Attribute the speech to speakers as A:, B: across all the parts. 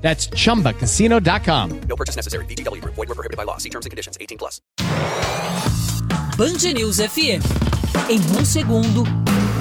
A: That's chumbacasino.com.
B: No purchase necessary. VGW Group. Void where prohibited by law. See terms and conditions. 18 plus.
C: Band News FM. Em um segundo,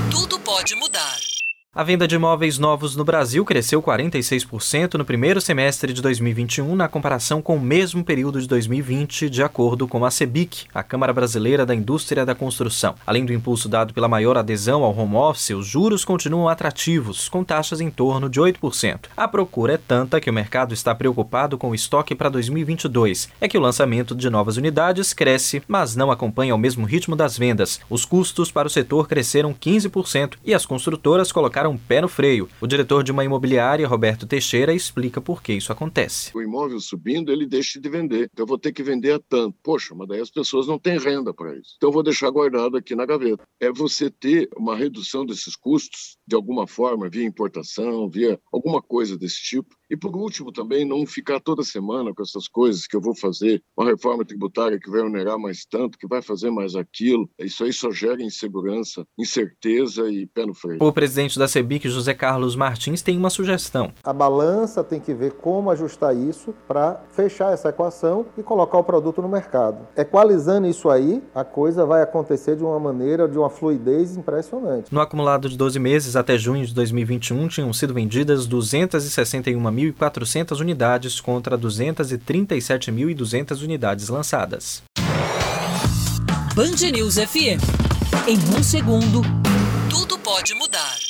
C: tudo pode mudar.
D: A venda de imóveis novos no Brasil cresceu 46% no primeiro semestre de 2021 na comparação com o mesmo período de 2020, de acordo com a CEBIC, a Câmara Brasileira da Indústria da Construção. Além do impulso dado pela maior adesão ao home office, os juros continuam atrativos, com taxas em torno de 8%. A procura é tanta que o mercado está preocupado com o estoque para 2022. É que o lançamento de novas unidades cresce, mas não acompanha o mesmo ritmo das vendas. Os custos para o setor cresceram 15% e as construtoras colocaram um pé no freio. O diretor de uma imobiliária, Roberto Teixeira, explica por que isso acontece.
E: O imóvel subindo, ele deixa de vender. Então eu vou ter que vender a tanto. Poxa, mas daí as pessoas não têm renda para isso. Então eu vou deixar guardado aqui na gaveta. É você ter uma redução desses custos de alguma forma, via importação, via alguma coisa desse tipo. E por último, também não ficar toda semana com essas coisas que eu vou fazer, uma reforma tributária que vai onerar mais tanto, que vai fazer mais aquilo. Isso aí só gera insegurança, incerteza e pé no freio.
D: O presidente da CEBIC, José Carlos Martins, tem uma sugestão.
F: A balança tem que ver como ajustar isso para fechar essa equação e colocar o produto no mercado. Equalizando isso aí, a coisa vai acontecer de uma maneira, de uma fluidez impressionante.
D: No acumulado de 12 meses até junho de 2021, tinham sido vendidas 261.400 unidades contra 237.200 unidades lançadas.
C: Band News FM. Em um segundo, tudo pode mudar.